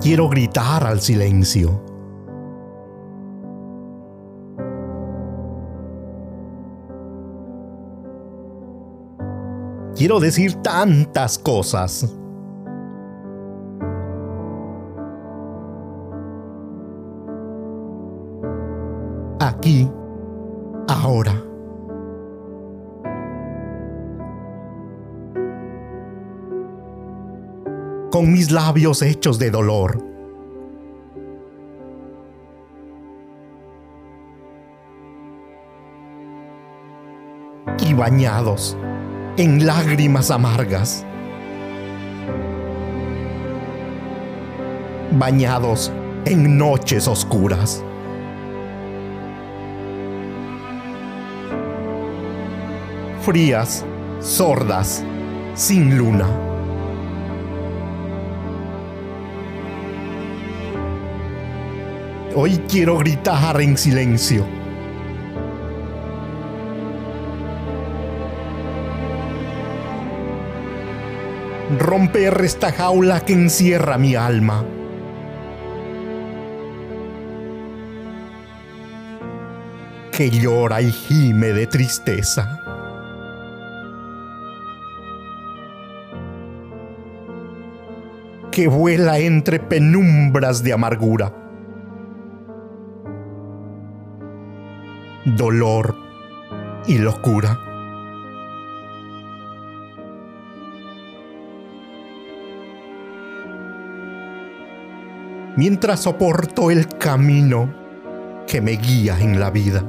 Quiero gritar al silencio. Quiero decir tantas cosas. Aquí, ahora. Con mis labios hechos de dolor. Y bañados en lágrimas amargas, bañados en noches oscuras. Frías, sordas, sin luna. Hoy quiero gritar en silencio romper esta jaula que encierra mi alma. que llora y gime de tristeza. que vuela entre penumbras de amargura. Dolor y locura. mientras soporto el camino que me guía en la vida.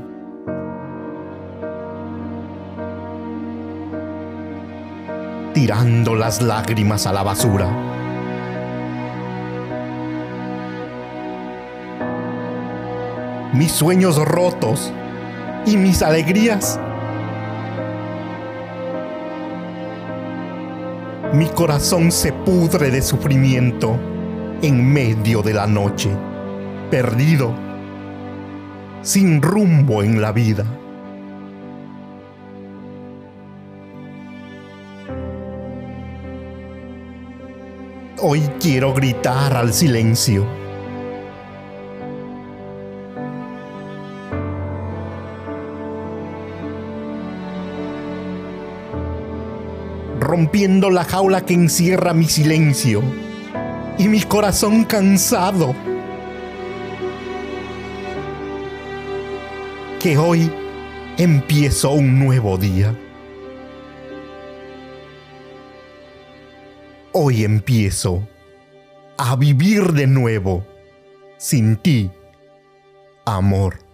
Tirando las lágrimas a la basura. Mis sueños rotos y mis alegrías. Mi corazón se pudre de sufrimiento en medio de la noche, perdido, sin rumbo en la vida. Hoy quiero gritar al silencio. Rompiendo la jaula que encierra mi silencio y mi corazón cansado. Que hoy empiezo un nuevo día. Hoy empiezo a vivir de nuevo sin ti, amor.